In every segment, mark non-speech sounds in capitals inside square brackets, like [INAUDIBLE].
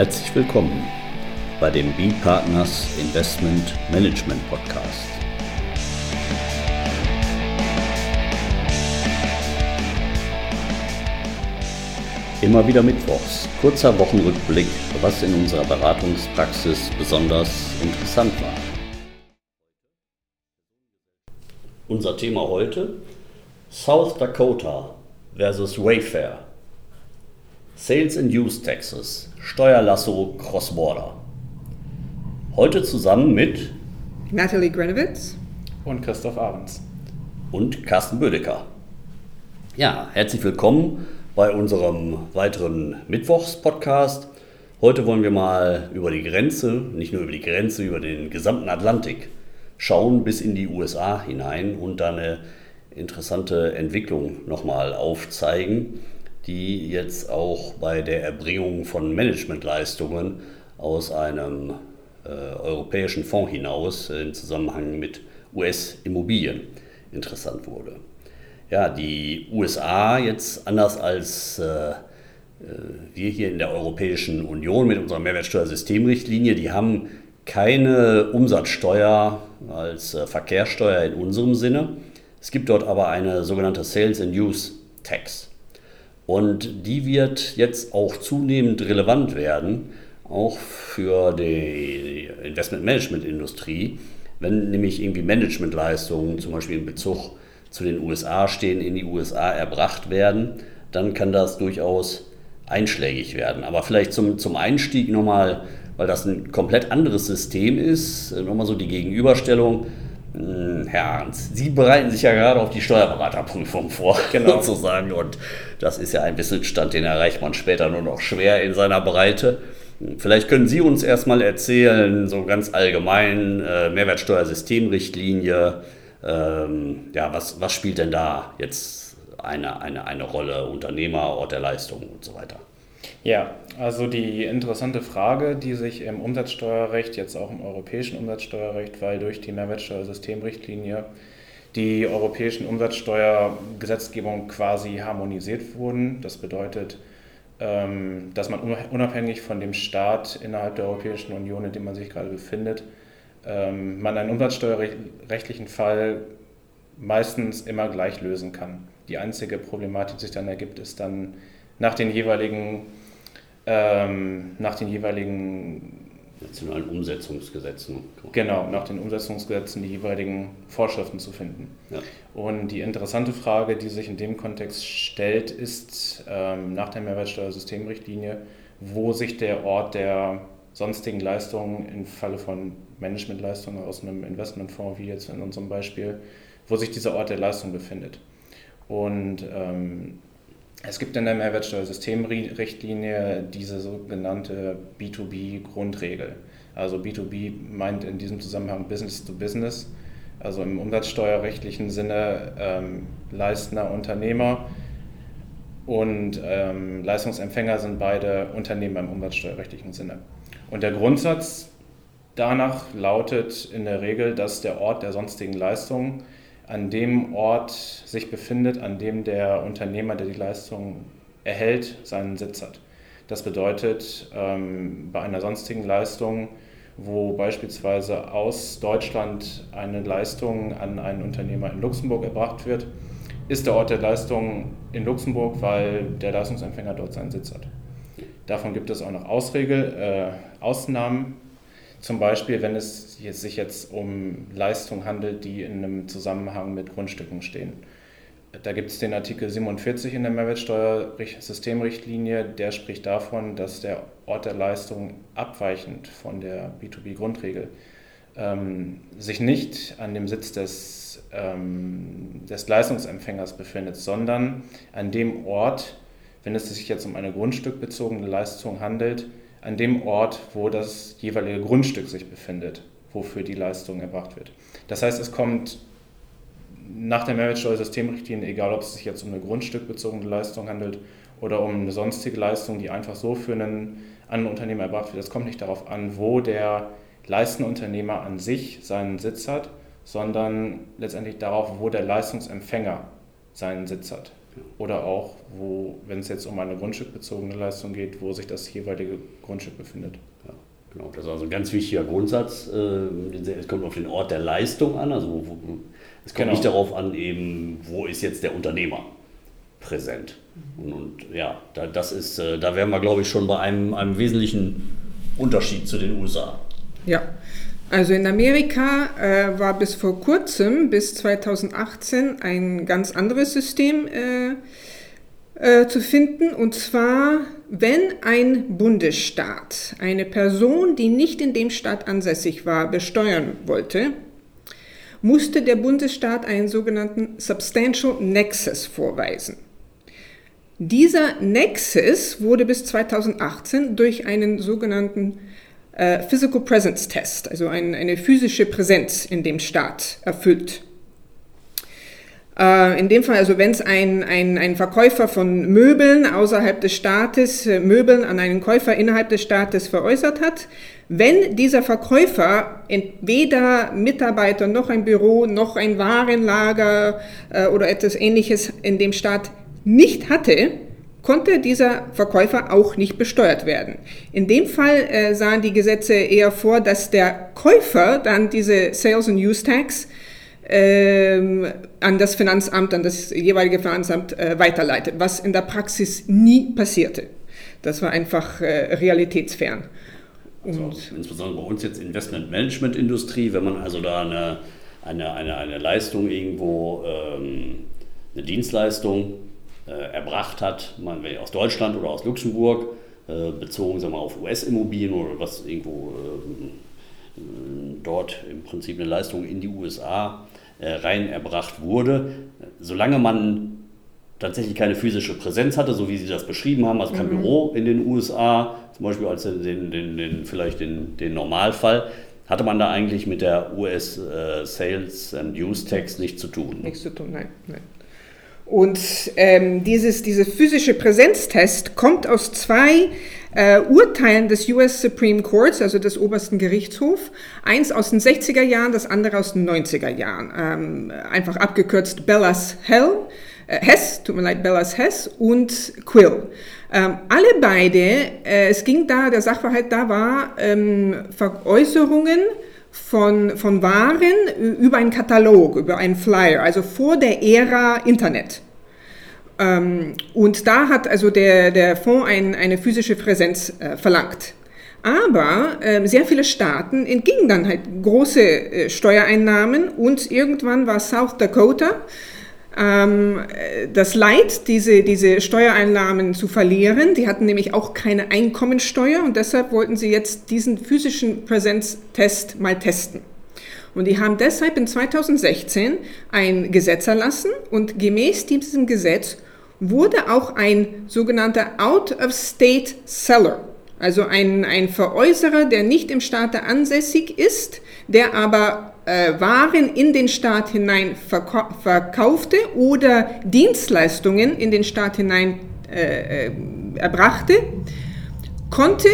Herzlich willkommen bei dem B-Partners Investment Management Podcast. Immer wieder Mittwochs, kurzer Wochenrückblick, was in unserer Beratungspraxis besonders interessant war. Unser Thema heute: South Dakota versus Wayfair. Sales and Use Taxes, Steuerlasso Cross-Border. Heute zusammen mit Natalie Grenowitz und Christoph Ahrens und Carsten Bödecker. Ja, herzlich willkommen bei unserem weiteren Mittwochs-Podcast. Heute wollen wir mal über die Grenze, nicht nur über die Grenze, über den gesamten Atlantik schauen bis in die USA hinein und da eine interessante Entwicklung nochmal aufzeigen, die jetzt auch bei der Erbringung von Managementleistungen aus einem äh, europäischen Fonds hinaus im Zusammenhang mit US-Immobilien interessant wurde ja, die USA jetzt anders als äh, äh, wir hier in der Europäischen Union mit unserer Mehrwertsteuersystemrichtlinie, die haben keine Umsatzsteuer als äh, Verkehrssteuer in unserem Sinne. Es gibt dort aber eine sogenannte Sales and Use Tax. Und die wird jetzt auch zunehmend relevant werden, auch für die Investment Management Industrie, wenn nämlich irgendwie Managementleistungen, zum Beispiel in Bezug zu den USA stehen, in die USA erbracht werden, dann kann das durchaus einschlägig werden. Aber vielleicht zum, zum Einstieg nochmal, weil das ein komplett anderes System ist, nochmal so die Gegenüberstellung. Hm, Herr Arns, Sie bereiten sich ja gerade auf die Steuerberaterprüfung vor, [LAUGHS] genau. sozusagen. Und das ist ja ein Wissensstand, den erreicht man später nur noch schwer in seiner Breite. Vielleicht können Sie uns erstmal erzählen, so ganz allgemein, äh, Mehrwertsteuersystemrichtlinie, ähm, ja, was, was spielt denn da jetzt eine, eine, eine Rolle, Unternehmer, Ort der Leistung und so weiter? Ja, also die interessante Frage, die sich im Umsatzsteuerrecht, jetzt auch im europäischen Umsatzsteuerrecht, weil durch die Mehrwertsteuersystemrichtlinie die europäischen Umsatzsteuergesetzgebung quasi harmonisiert wurden. Das bedeutet, ähm, dass man unabhängig von dem Staat innerhalb der Europäischen Union, in dem man sich gerade befindet, ähm, man einen umsatzsteuerrechtlichen Fall meistens immer gleich lösen kann. Die einzige Problematik, die sich dann ergibt, ist dann nach den jeweiligen, ähm, nach den jeweiligen nationalen Umsetzungsgesetzen. Genau, nach den Umsetzungsgesetzen die jeweiligen Vorschriften zu finden. Ja. Und die interessante Frage, die sich in dem Kontext stellt, ist ähm, nach der Mehrwertsteuersystemrichtlinie, wo sich der Ort der sonstigen Leistungen im Falle von Managementleistungen aus einem Investmentfonds, wie jetzt in unserem Beispiel, wo sich dieser Ort der Leistung befindet. Und ähm, es gibt in der Mehrwertsteuersystemrichtlinie diese sogenannte B2B-Grundregel. Also B2B meint in diesem Zusammenhang Business to Business, also im umsatzsteuerrechtlichen Sinne ähm, leistender Unternehmer und ähm, Leistungsempfänger sind beide Unternehmer im umsatzsteuerrechtlichen Sinne. Und der Grundsatz danach lautet in der Regel, dass der Ort der sonstigen Leistung an dem Ort sich befindet, an dem der Unternehmer, der die Leistung erhält, seinen Sitz hat. Das bedeutet, ähm, bei einer sonstigen Leistung, wo beispielsweise aus Deutschland eine Leistung an einen Unternehmer in Luxemburg erbracht wird, ist der Ort der Leistung in Luxemburg, weil der Leistungsempfänger dort seinen Sitz hat. Davon gibt es auch noch Ausregel, äh, Ausnahmen, zum Beispiel, wenn es sich jetzt um Leistungen handelt, die in einem Zusammenhang mit Grundstücken stehen. Da gibt es den Artikel 47 in der Mehrwertsteuersystemrichtlinie, der spricht davon, dass der Ort der Leistung abweichend von der B2B-Grundregel ähm, sich nicht an dem Sitz des, ähm, des Leistungsempfängers befindet, sondern an dem Ort, wenn es sich jetzt um eine grundstückbezogene Leistung handelt, an dem Ort, wo das jeweilige Grundstück sich befindet, wofür die Leistung erbracht wird. Das heißt, es kommt nach der Mehrwertsteuersystemrichtlinie, egal ob es sich jetzt um eine grundstückbezogene Leistung handelt oder um eine sonstige Leistung, die einfach so für einen anderen Unternehmer erbracht wird, es kommt nicht darauf an, wo der leistende Unternehmer an sich seinen Sitz hat, sondern letztendlich darauf, wo der Leistungsempfänger seinen Sitz hat. Oder auch, wo, wenn es jetzt um eine grundstückbezogene Leistung geht, wo sich das jeweilige Grundstück befindet. Ja, genau, das ist also ein ganz wichtiger Grundsatz. Äh, es kommt auf den Ort der Leistung an, also wo, es kommt genau. nicht darauf an, eben, wo ist jetzt der Unternehmer präsent. Und, und ja, da, das ist, äh, da wären wir, glaube ich, schon bei einem, einem wesentlichen Unterschied zu den USA. Ja, also in Amerika äh, war bis vor kurzem, bis 2018, ein ganz anderes System äh, äh, zu finden. Und zwar, wenn ein Bundesstaat eine Person, die nicht in dem Staat ansässig war, besteuern wollte, musste der Bundesstaat einen sogenannten Substantial Nexus vorweisen. Dieser Nexus wurde bis 2018 durch einen sogenannten äh, Physical Presence Test, also ein, eine physische Präsenz in dem Staat, erfüllt. Äh, in dem Fall, also wenn es ein, ein, ein Verkäufer von Möbeln außerhalb des Staates äh, Möbeln an einen Käufer innerhalb des Staates veräußert hat, wenn dieser Verkäufer weder Mitarbeiter noch ein Büro noch ein Warenlager äh, oder etwas ähnliches in dem Staat nicht hatte, konnte dieser Verkäufer auch nicht besteuert werden. In dem Fall äh, sahen die Gesetze eher vor, dass der Käufer dann diese Sales and Use Tax ähm, an das Finanzamt, an das jeweilige Finanzamt äh, weiterleitet, was in der Praxis nie passierte. Das war einfach äh, realitätsfern. Also, insbesondere bei uns jetzt Investmentmanagement-Industrie, wenn man also da eine, eine, eine, eine Leistung irgendwo, ähm, eine Dienstleistung erbracht hat, man aus Deutschland oder aus Luxemburg, äh, bezogen sagen wir, auf US-Immobilien oder was irgendwo äh, dort im Prinzip eine Leistung in die USA rein erbracht wurde. Solange man tatsächlich keine physische Präsenz hatte, so wie Sie das beschrieben haben, also kein mhm. Büro in den USA, zum Beispiel als den, den, den, vielleicht den, den Normalfall, hatte man da eigentlich mit der US Sales and Use Tax nichts zu tun. Nichts zu tun, nein. nein. Und ähm, dieses, dieser physische Präsenztest kommt aus zwei äh, Urteilen des US Supreme Courts, also des obersten Gerichtshofs. Eins aus den 60er Jahren, das andere aus den 90er Jahren. Ähm, einfach abgekürzt Bellas Hell, äh, Hess, tut mir leid, Bellas Hess und Quill. Ähm, alle beide, äh, es ging da, der Sachverhalt da war, ähm, Veräußerungen von, von Waren über einen Katalog, über einen Flyer, also vor der Ära Internet. Ähm, und da hat also der, der Fonds ein, eine physische Präsenz äh, verlangt. Aber äh, sehr viele Staaten entgingen dann halt große äh, Steuereinnahmen und irgendwann war South Dakota das Leid, diese, diese Steuereinnahmen zu verlieren. Die hatten nämlich auch keine Einkommensteuer und deshalb wollten sie jetzt diesen physischen Präsenztest mal testen. Und die haben deshalb in 2016 ein Gesetz erlassen und gemäß diesem Gesetz wurde auch ein sogenannter Out-of-State Seller, also ein, ein Veräußerer, der nicht im Staate ansässig ist, der aber äh, Waren in den Staat hinein verkaufte oder Dienstleistungen in den Staat hinein äh, äh, erbrachte, konnte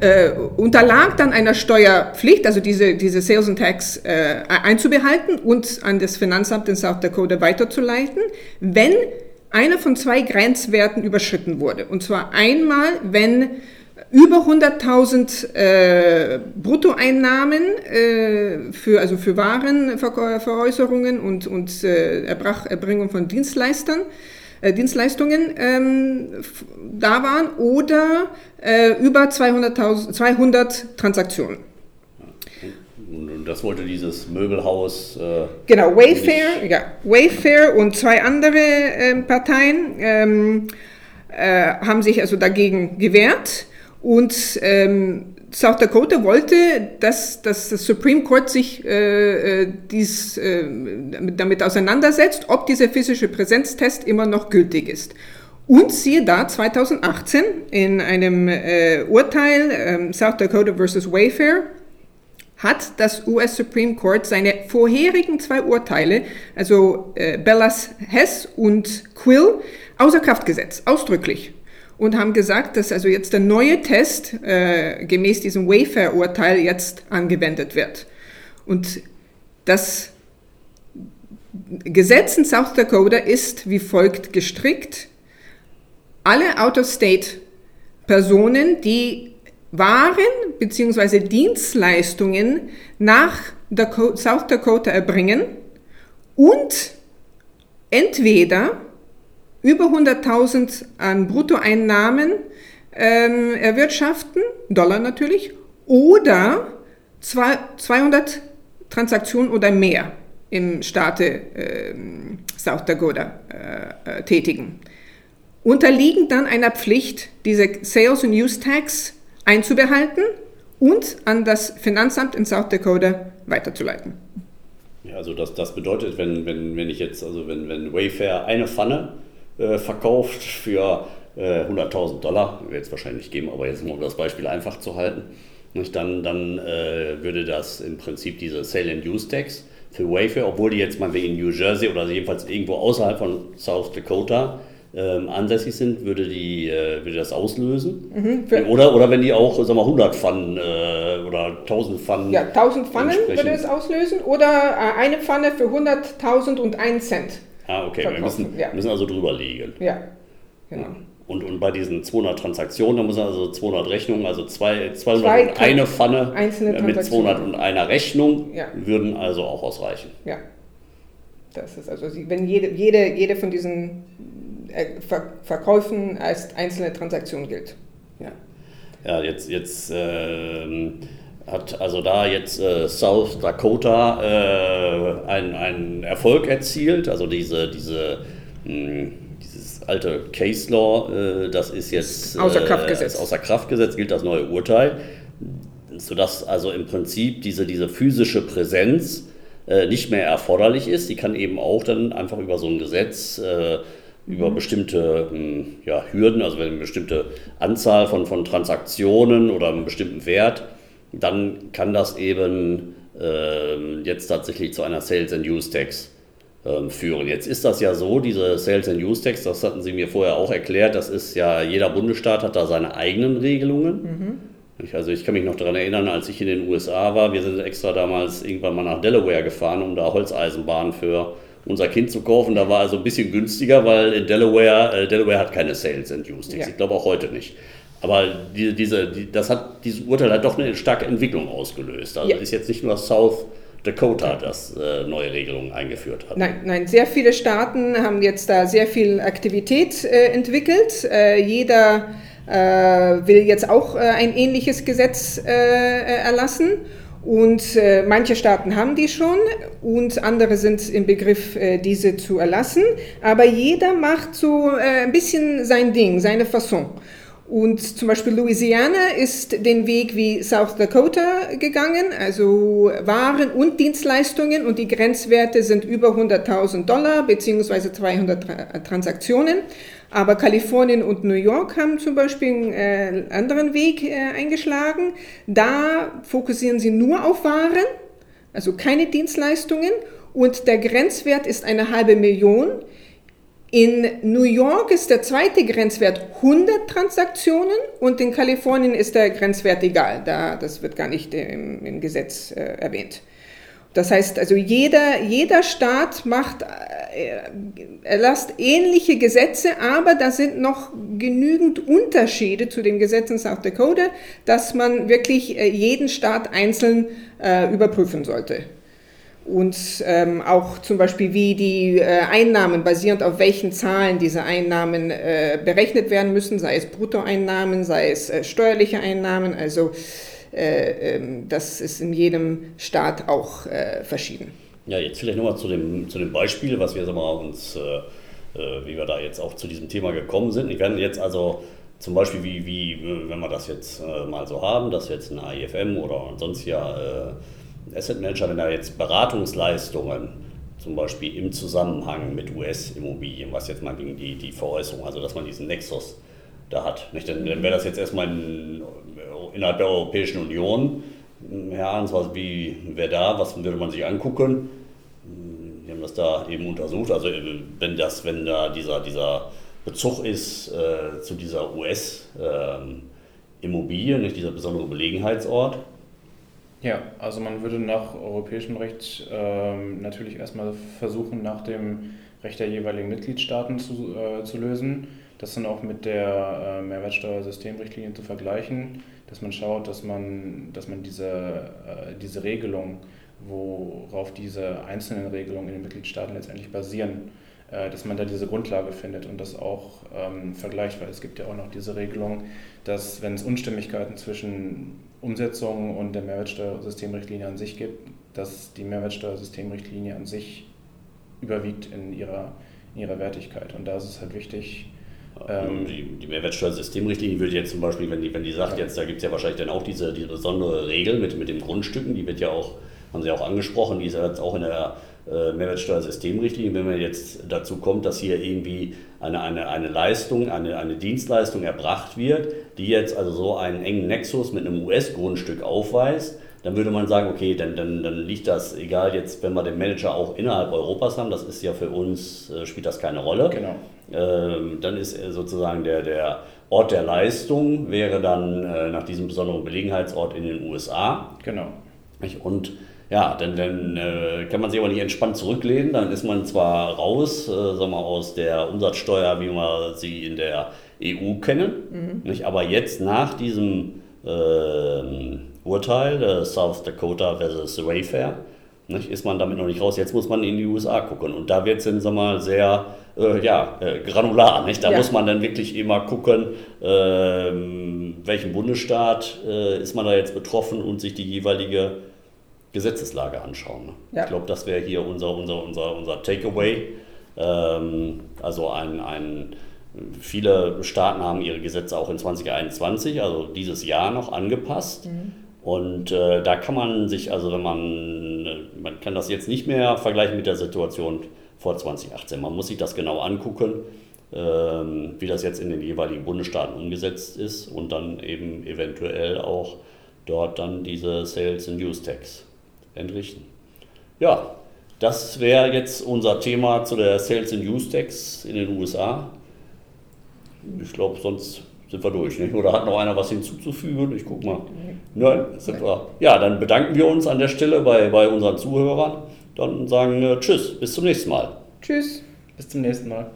äh, unterlag dann einer Steuerpflicht, also diese, diese Sales and Tax äh, einzubehalten und an das Finanzamt in South Dakota weiterzuleiten, wenn einer von zwei Grenzwerten überschritten wurde. Und zwar einmal, wenn über 100.000 äh, Bruttoeinnahmen äh, für, also für Warenveräußerungen und, und äh, Erbrach, Erbringung von Dienstleistern, äh, Dienstleistungen ähm, da waren oder äh, über 200, 200 Transaktionen. Und das wollte dieses Möbelhaus. Äh, genau, Wayfair, ja, Wayfair und zwei andere ähm, Parteien ähm, haben sich also dagegen gewehrt. Und ähm, South Dakota wollte, dass, dass das Supreme Court sich äh, äh dies, äh, damit auseinandersetzt, ob dieser physische Präsenztest immer noch gültig ist. Und siehe da, 2018 in einem äh, Urteil ähm, South Dakota versus Wayfair hat das US Supreme Court seine vorherigen zwei Urteile, also äh, Bellas Hess und Quill, außer Kraft gesetzt, ausdrücklich und haben gesagt, dass also jetzt der neue Test äh, gemäß diesem Wayfair-Urteil jetzt angewendet wird. Und das Gesetz in South Dakota ist wie folgt gestrickt. Alle Out-of-State-Personen, die Waren bzw. Dienstleistungen nach South Dakota erbringen und entweder über 100.000 an Bruttoeinnahmen ähm, erwirtschaften, Dollar natürlich, oder 200 Transaktionen oder mehr im Staate äh, South Dakota äh, äh, tätigen. Unterliegen dann einer Pflicht, diese Sales und Use Tax einzubehalten und an das Finanzamt in South Dakota weiterzuleiten. Ja, also das, das bedeutet, wenn, wenn, wenn ich jetzt, also wenn, wenn Wayfair eine Pfanne äh, verkauft für äh, 100.000 Dollar, wird es wahrscheinlich geben, aber jetzt um das Beispiel einfach zu halten, nicht, dann, dann äh, würde das im Prinzip diese Sale and Use Tax für Wayfair, obwohl die jetzt mal in New Jersey oder jedenfalls irgendwo außerhalb von South Dakota ähm, ansässig sind, würde, die, äh, würde das auslösen. Mhm, oder, oder wenn die auch sag mal, 100 Pfannen äh, oder 1000 Pfannen. Ja, 1000 Pfannen würde es auslösen oder äh, eine Pfanne für 100.000 und 1 Cent. Ah, okay, wir müssen, ja. müssen also drüber liegen. Ja, genau. Und, und bei diesen 200 Transaktionen, da muss man also 200 Rechnungen, also zwei, 200 zwei und eine Pfanne mit 200 und einer Rechnung ja. würden also auch ausreichen. Ja. Das ist also, wenn jede, jede, jede von diesen äh, Ver Verkäufen als einzelne Transaktion gilt. Ja, ja jetzt, jetzt äh, hat also da jetzt äh, South Dakota äh, einen, Erfolg erzielt, also diese, diese mh, hm, alte Case Law, äh, das ist jetzt außer Kraft gesetzt. Äh, außer Kraft gesetzt, gilt das neue Urteil, sodass also im Prinzip diese, diese physische Präsenz äh, nicht mehr erforderlich ist. Die kann eben auch dann einfach über so ein Gesetz äh, über mhm. bestimmte hm, ja, Hürden, also wenn eine bestimmte Anzahl von, von Transaktionen oder einen bestimmten Wert, dann kann das eben äh, jetzt tatsächlich zu einer Sales and Use Tax ähm, führen. Jetzt ist das ja so, diese Sales and Use Tax, das hatten Sie mir vorher auch erklärt, das ist ja, jeder Bundesstaat hat da seine eigenen Regelungen. Mhm. Also ich kann mich noch daran erinnern, als ich in den USA war, wir sind extra damals irgendwann mal nach Delaware gefahren, um da Holzeisenbahnen für unser Kind zu kaufen. Da war also ein bisschen günstiger, weil in Delaware, äh, Delaware hat keine Sales and Use Tax. Ja. Ich glaube auch heute nicht. Aber die, diese, die, das hat, dieses Urteil hat doch eine starke Entwicklung ausgelöst. Also ja. ist jetzt nicht nur South Dakota das äh, neue Regelungen eingeführt hat. Nein, nein, sehr viele Staaten haben jetzt da sehr viel Aktivität äh, entwickelt. Äh, jeder äh, will jetzt auch äh, ein ähnliches Gesetz äh, erlassen. Und manche Staaten haben die schon und andere sind im Begriff, diese zu erlassen. Aber jeder macht so ein bisschen sein Ding, seine Fasson. Und zum Beispiel Louisiana ist den Weg wie South Dakota gegangen, also Waren und Dienstleistungen und die Grenzwerte sind über 100.000 Dollar beziehungsweise 200 Transaktionen. Aber Kalifornien und New York haben zum Beispiel einen äh, anderen Weg äh, eingeschlagen. Da fokussieren sie nur auf Waren, also keine Dienstleistungen und der Grenzwert ist eine halbe Million. In New York ist der zweite Grenzwert 100 Transaktionen und in Kalifornien ist der Grenzwert egal. Da, das wird gar nicht im, im Gesetz äh, erwähnt. Das heißt also, jeder, jeder Staat macht, äh, erlasst ähnliche Gesetze, aber da sind noch genügend Unterschiede zu den Gesetzen South Dakota, dass man wirklich äh, jeden Staat einzeln äh, überprüfen sollte und ähm, auch zum Beispiel, wie die äh, Einnahmen, basierend auf welchen Zahlen diese Einnahmen äh, berechnet werden müssen, sei es Bruttoeinnahmen, sei es äh, steuerliche Einnahmen. Also äh, ähm, das ist in jedem Staat auch äh, verschieden. Ja, jetzt vielleicht nochmal zu dem, zu dem Beispiel, was wir sagen wir, uns, äh, wie wir da jetzt auch zu diesem Thema gekommen sind. Ich werde jetzt also zum Beispiel, wie, wie wenn wir das jetzt mal so haben, dass jetzt ein AIFM oder sonst ja Asset Manager, wenn er jetzt Beratungsleistungen zum Beispiel im Zusammenhang mit US-Immobilien, was jetzt mal gegen die, die Veräußerung, also dass man diesen Nexus da hat. Nicht? Dann, dann wäre das jetzt erstmal in, innerhalb der Europäischen Union. Herr Arns, was, wie wäre da, was würde man sich angucken? Wir haben das da eben untersucht. Also wenn das, wenn da dieser, dieser Bezug ist äh, zu dieser US-Immobilie, ähm, nicht dieser besondere Belegenheitsort, Ja, also man würde nach europäischem Recht ähm, natürlich erstmal versuchen, nach dem Recht der jeweiligen Mitgliedstaaten zu, äh, zu lösen. Das dann auch mit der äh, Mehrwertsteuersystemrichtlinie zu vergleichen, dass man schaut, dass man, dass man diese, äh, diese Regelung, worauf diese einzelnen Regelungen in den Mitgliedstaaten letztendlich basieren, dass man da diese Grundlage findet und das auch ähm, vergleicht, weil es gibt ja auch noch diese Regelung, dass wenn es Unstimmigkeiten zwischen Umsetzung und der Mehrwertsteuersystemrichtlinie an sich gibt, dass die Mehrwertsteuersystemrichtlinie an sich überwiegt in ihrer, in ihrer Wertigkeit. Und da ist es halt wichtig, ähm, die, die Mehrwertsteuersystemrichtlinie würde jetzt zum Beispiel, wenn die, wenn die sagt, ja. jetzt da gibt es ja wahrscheinlich dann auch diese, diese besondere Regel mit, mit den Grundstücken, die wird ja auch, haben Sie auch angesprochen, die ist ja jetzt auch in der äh, Mehrwertsteuersystemrichtlinie, wenn man jetzt dazu kommt, dass hier irgendwie eine, eine, eine Leistung, eine, eine Dienstleistung erbracht wird, die jetzt also so einen engen Nexus mit einem US-Grundstück aufweist, dann würde man sagen, okay, dann, dann, dann liegt das, egal jetzt, wenn wir den Manager auch innerhalb Europas haben, das ist ja für uns, äh, spielt das keine Rolle. Genau. Ähm, dann ist sozusagen der, der Ort der Leistung, wäre dann äh, nach diesem besonderen Gelegenheitsort in den USA. Genau. Und ja, dann, dann äh, kann man sich aber nicht entspannt zurücklehnen. Dann ist man zwar raus, äh, sagen wir, aus der Umsatzsteuer, wie wir sie in der EU kennen, mhm. nicht? aber jetzt nach diesem äh, Urteil, South Dakota versus Wayfair, nicht? ist man damit noch nicht raus. Jetzt muss man in die USA gucken. Und da wird es dann sagen wir, sehr äh, ja, äh, granular. Nicht? Da ja. muss man dann wirklich immer gucken, ähm, welchen Bundesstaat äh, ist man da jetzt betroffen und sich die jeweilige Gesetzeslage anschauen. Ne? Ja. Ich glaube, das wäre hier unser, unser, unser, unser Takeaway. Ähm, also ein, ein, viele Staaten haben ihre Gesetze auch in 2021, also dieses Jahr noch angepasst. Mhm. Und äh, da kann man sich, also wenn man, man kann das jetzt nicht mehr vergleichen mit der Situation vor 2018. Man muss sich das genau angucken, ähm, wie das jetzt in den jeweiligen Bundesstaaten umgesetzt ist und dann eben eventuell auch dort dann diese Sales and Use Tax entrichten. Ja, das wäre jetzt unser Thema zu der Sales and Use Tax in den USA. Ich glaube, sonst sind wir durch. Nicht? Oder hat noch einer was hinzuzufügen? Ich gucke mal. Nein, sind wir. Ja, dann bedanken wir uns an der Stelle bei, bei unseren Zuhörern. Dann sagen äh, Tschüss, bis zum nächsten Mal. Tschüss. Bis zum nächsten Mal.